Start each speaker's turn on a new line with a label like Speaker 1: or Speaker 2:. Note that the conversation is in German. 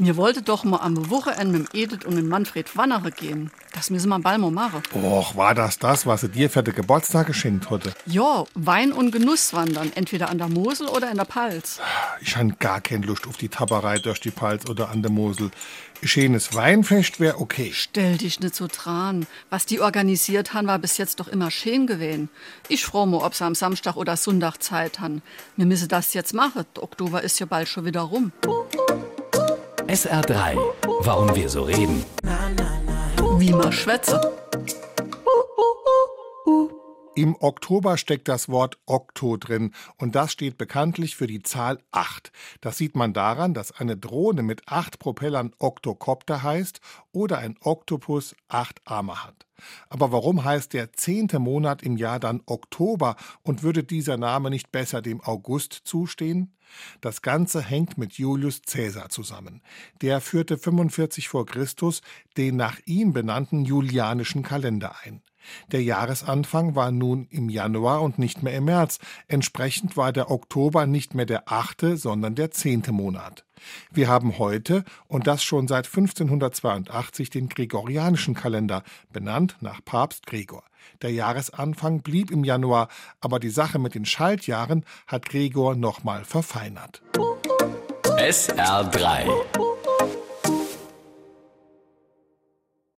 Speaker 1: Mir wollte doch mal am Wochenende mit Edith und mit Manfred Wannere gehen. Das müssen wir bald mal machen.
Speaker 2: Och, war das das, was sie dir für den Geburtstag geschenkt hatte?
Speaker 1: Ja, Wein und Genuss wandern. Entweder an der Mosel oder in der Palz.
Speaker 2: Ich han gar keine Lust auf die Tapperei durch die Palz oder an der Mosel. Schönes Weinfest wär okay.
Speaker 1: Stell dich nicht so dran. Was die organisiert han, war bis jetzt doch immer schön gewesen. Ich froh mal, ob sie am Samstag oder Sonntag Zeit han. Wir müssen das jetzt machen. Der Oktober ist ja bald schon wieder rum.
Speaker 3: SR3. Warum wir so reden.
Speaker 1: Wie man schwätze.
Speaker 2: Im Oktober steckt das Wort Okto drin und das steht bekanntlich für die Zahl 8. Das sieht man daran, dass eine Drohne mit acht Propellern Oktokopter heißt oder ein Oktopus acht Arme hat. Aber warum heißt der zehnte Monat im Jahr dann Oktober und würde dieser Name nicht besser dem August zustehen? Das Ganze hängt mit Julius Caesar zusammen. Der führte 45 vor Christus den nach ihm benannten julianischen Kalender ein. Der Jahresanfang war nun im Januar und nicht mehr im März. Entsprechend war der Oktober nicht mehr der achte, sondern der zehnte Monat. Wir haben heute, und das schon seit 1582, den gregorianischen Kalender, benannt nach Papst Gregor. Der Jahresanfang blieb im Januar, aber die Sache mit den Schaltjahren hat Gregor nochmal verfeinert.
Speaker 3: SR3